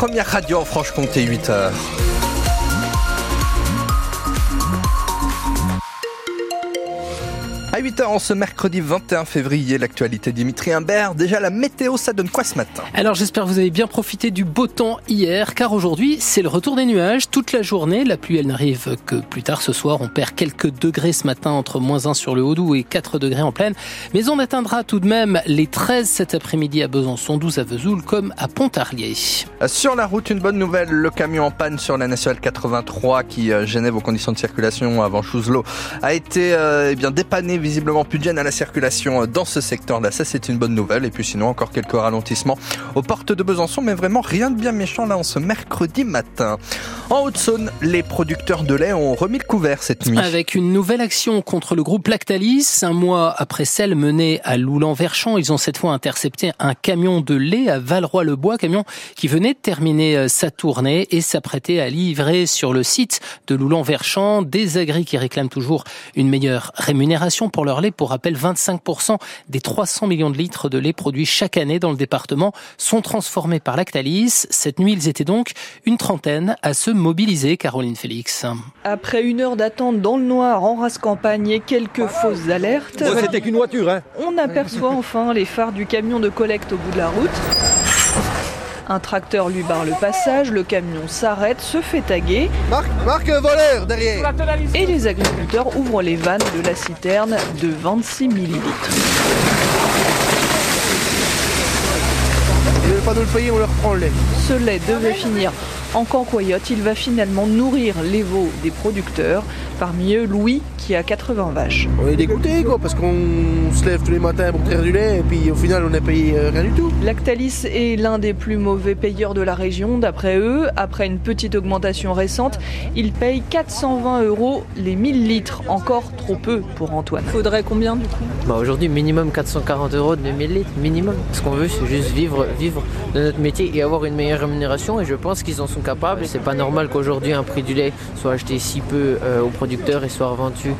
première radio en Franche-Comté, 8h. À 8h en ce mercredi 21 février, l'actualité Dimitri Imbert. Déjà la météo, ça donne quoi ce matin Alors j'espère que vous avez bien profité du beau temps hier, car aujourd'hui c'est le retour des nuages toute la journée. La pluie elle n'arrive que plus tard ce soir. On perd quelques degrés ce matin entre moins 1 sur le Haut-Doubs et 4 degrés en pleine. Mais on atteindra tout de même les 13 cet après-midi à Besançon, 12 à Vesoul comme à Pontarlier. Sur la route, une bonne nouvelle. Le camion en panne sur la nationale 83 qui euh, gênait vos conditions de circulation avant Chouselot a été euh, eh bien dépanné visiblement plus de gêne à la circulation dans ce secteur-là. Ça, c'est une bonne nouvelle. Et puis sinon, encore quelques ralentissements aux portes de Besançon, mais vraiment rien de bien méchant là en ce mercredi matin. En Haute-Saône, les producteurs de lait ont remis le couvert cette nuit. Avec une nouvelle action contre le groupe Lactalis, un mois après celle menée à Loulan-Verchamp, ils ont cette fois intercepté un camion de lait à Valroy-le-Bois, camion qui venait de terminer euh, sa tournée et s'apprêtait à livrer sur le site de Loulan-Verchamp des agris qui réclament toujours une meilleure rémunération pour leur lait. Pour rappel, 25% des 300 millions de litres de lait produits chaque année dans le département sont transformés par Lactalis. Cette nuit, ils étaient donc une trentaine à se mobiliser, Caroline Félix. Après une heure d'attente dans le noir en race campagne et quelques fausses alertes, C'était qu'une voiture, hein on aperçoit enfin les phares du camion de collecte au bout de la route. Un tracteur lui barre le passage, le camion s'arrête, se fait taguer Marc, Marc, voleur derrière et les agriculteurs ouvrent les vannes de la citerne de 26 millilitres. Ils pas nous le payer, on leur prend le lait. Ce lait devait finir en cancoyote. Il va finalement nourrir les veaux des producteurs. Parmi eux, Louis, qui a 80 vaches. On est dégoûtés, quoi, parce qu'on se lève tous les matins pour traire du lait, et puis au final, on n'a payé euh, rien du tout. Lactalis est l'un des plus mauvais payeurs de la région. D'après eux, après une petite augmentation récente, ils payent 420 euros les 1000 litres. Encore trop peu pour Antoine. Faudrait combien du coup? Bah aujourd'hui minimum 440 euros de 2000 litres, minimum. Ce qu'on veut c'est juste vivre, vivre de notre métier et avoir une meilleure rémunération et je pense qu'ils en sont capables. C'est pas normal qu'aujourd'hui un prix du lait soit acheté si peu euh, aux producteurs et soit revendu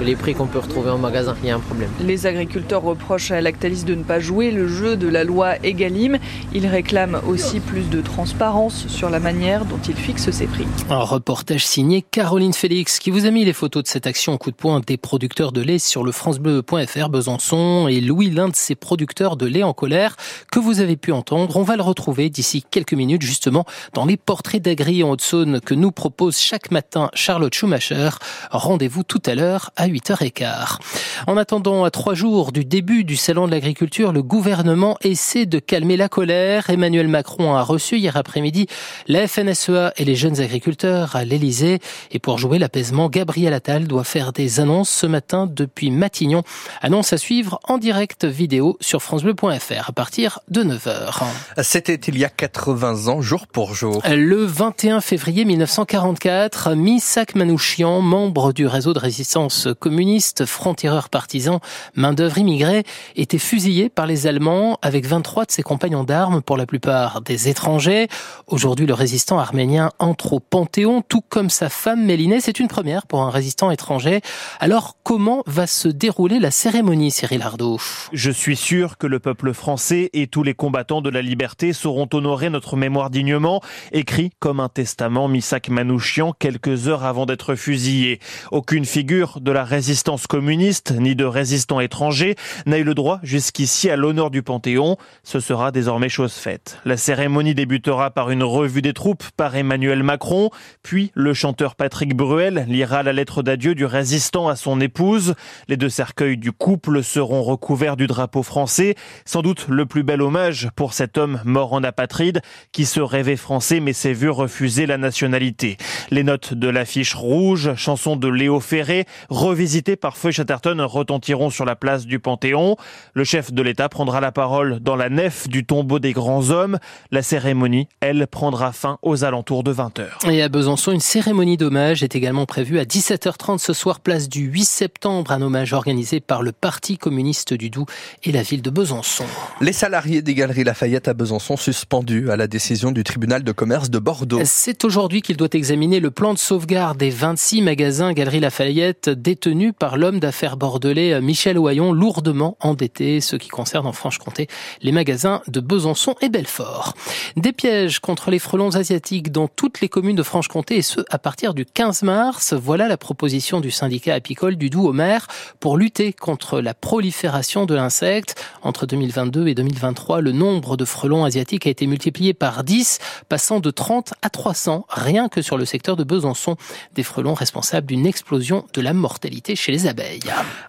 les prix qu'on peut retrouver en magasin. Il y a un problème. Les agriculteurs reprochent à Lactalis de ne pas jouer le jeu de la loi Egalim. Ils réclament aussi plus de transparence sur la manière dont il fixe ses prix. Un reportage signé Caroline Félix qui vous a mis les photos de cette action coup de poing des producteurs de lait sur le francebleu.fr Besançon et Louis, l'un de ces producteurs de lait en colère que vous avez pu entendre. On va le retrouver d'ici quelques minutes justement dans les portraits d'agri en Haute-Saône que nous propose chaque matin Charlotte Schumacher. Rendez-vous tout à l'heure à 8h15. En attendant à trois jours du début du salon de l'agriculture, le gouvernement essaie de calmer la colère. Emmanuel Macron a reçu hier après-midi la FNSEA et les jeunes agriculteurs à l'Elysée. Et pour jouer l'apaisement, Gabriel Attal doit faire des annonces ce matin depuis Matignon. Annonce à suivre en direct vidéo sur francebleu.fr à partir de 9h. C'était il y a 80 ans, jour pour jour. Le 21 février 1944, Misak Manouchian, membre du réseau de résistance communiste, franc-tireur partisan, main-d'œuvre immigrée, était fusillé par les Allemands avec 23 de ses compagnons d'armes, pour la plupart des étrangers. Aujourd'hui, le résistant arménien entre au Panthéon, tout comme sa femme Mélinée. C'est une première pour un résistant étranger. Alors, comment va se dérouler la cérémonie, Cyril Ardo? Je suis sûr que le peuple français et tous les combattants de la liberté sauront honorer notre mémoire dignement, écrit comme un testament Misak Manouchian quelques heures avant d'être fusillé. Aucune figure de la résistance communiste ni de résistant étranger n'a eu le droit jusqu'ici à l'honneur du Panthéon. Ce sera désormais chose faite. La cérémonie débutera par une revue des troupes par Emmanuel Macron, puis le chanteur Patrick Bruel lira la lettre d'adieu du résistant à son épouse. Les deux cercueils du couple seront recouverts du drapeau français, sans doute le plus bel hommage pour cet homme mort en apatride qui se rêvait français mais s'est vu refuser la nationalité. Les notes de l'affiche rouge, chanson de Léo Ferré, revisitée par Feu Chatterton, retentiront sur la place du Panthéon. Le chef de l'État prendra la parole dans la nef du tombeau des grands hommes. La cérémonie, elle, prendra fin aux alentours de 20h. Et à Besançon, une cérémonie d'hommage est également prévue à 17h30 ce soir, place du 8 septembre, un hommage organisé par le Parti communiste du Doubs et la ville de Besançon. Les salariés des Galeries Lafayette à Besançon suspendus à la décision du tribunal de commerce de Bordeaux. C'est aujourd'hui qu'il doit examiner le plan de sauvegarde des 26 magasins Galerie Lafayette détenus par l'homme d'affaires bordelais Michel Oyon, lourdement endetté, ce qui concerne en Franche-Comté les magasins de Besançon et Belfort. Des pièges contre les frelons asiatiques dans toutes les communes de Franche-Comté et ce à partir du 15 mars. Voilà la proposition du syndicat apicole du Doubs-au-Mer pour lutter contre la prolifération de l'insecte. Entre 2022 et 2023, le nombre de frelons asiatiques a été multiplié par 10, passant de 30 à 300, rien que sur le secteur de Besançon. Des frelons responsables d'une explosion de la mortalité chez les abeilles.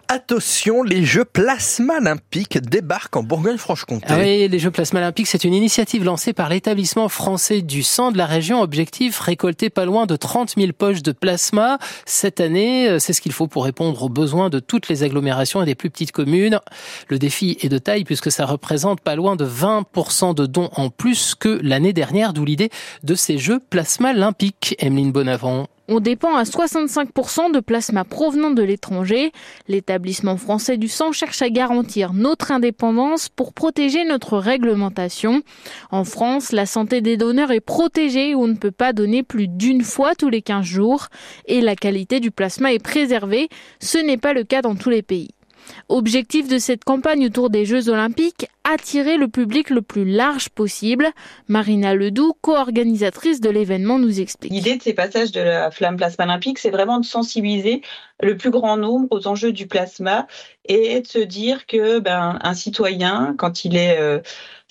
Attention, les Jeux Plasma Olympiques débarquent en Bourgogne-Franche-Comté. Ah oui, les Jeux Plasma Olympiques, c'est une initiative lancée par l'établissement français du sang de la région. Objectif, récolter pas loin de 30 000 poches de plasma. Cette année, euh, c'est ce qu'il faut pour répondre aux besoins de toutes les agglomérations et des plus petites communes. Le défi est de taille puisque ça représente pas loin de 20% de dons en plus que l'année dernière, d'où l'idée de ces Jeux Plasma Olympiques. Emeline Bonavent. On dépend à 65% de plasma provenant de l'étranger. L'établissement français du sang cherche à garantir notre indépendance pour protéger notre réglementation. En France, la santé des donneurs est protégée on ne peut pas donner plus d'une fois tous les 15 jours et la qualité du plasma est préservée. Ce n'est pas le cas dans tous les pays. Objectif de cette campagne autour des Jeux Olympiques, attirer le public le plus large possible. Marina Ledoux, co-organisatrice de l'événement, nous explique. L'idée de ces passages de la flamme plasma olympique, c'est vraiment de sensibiliser le plus grand nombre aux enjeux du plasma et de se dire que ben, un citoyen, quand il est euh,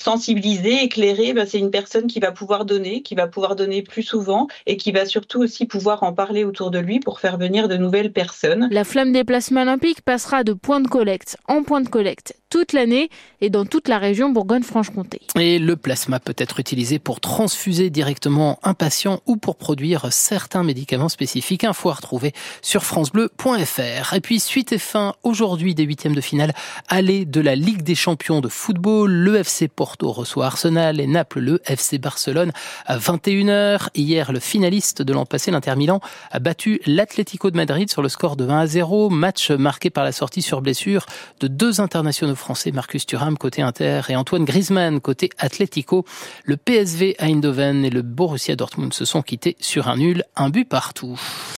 sensibilisé, éclairé, ben, c'est une personne qui va pouvoir donner, qui va pouvoir donner plus souvent et qui va surtout aussi pouvoir en parler autour de lui pour faire venir de nouvelles personnes. La flamme des plasmas olympiques passera de point de collecte en point de collecte toute l'année et dans toute la région Bourgogne-Franche-Comté. Et le plasma peut être utilisé pour transfuser directement un patient ou pour produire certains médicaments spécifiques. Info à retrouver sur francebleu.fr. Et puis suite et fin aujourd'hui des huitièmes de finale aller de la Ligue des champions de football. Le FC Porto reçoit Arsenal et Naples le FC Barcelone à 21h. Hier, le finaliste de l'an passé, l'Inter Milan, a battu l'Atlético de Madrid sur le score de 1 à 0. Match marqué par la sortie sur blessure de deux internationaux français Marcus Thuram côté Inter et Antoine Griezmann côté Atlético. Le PSV Eindhoven et le Borussia Dortmund se sont quittés sur un nul, un but partout.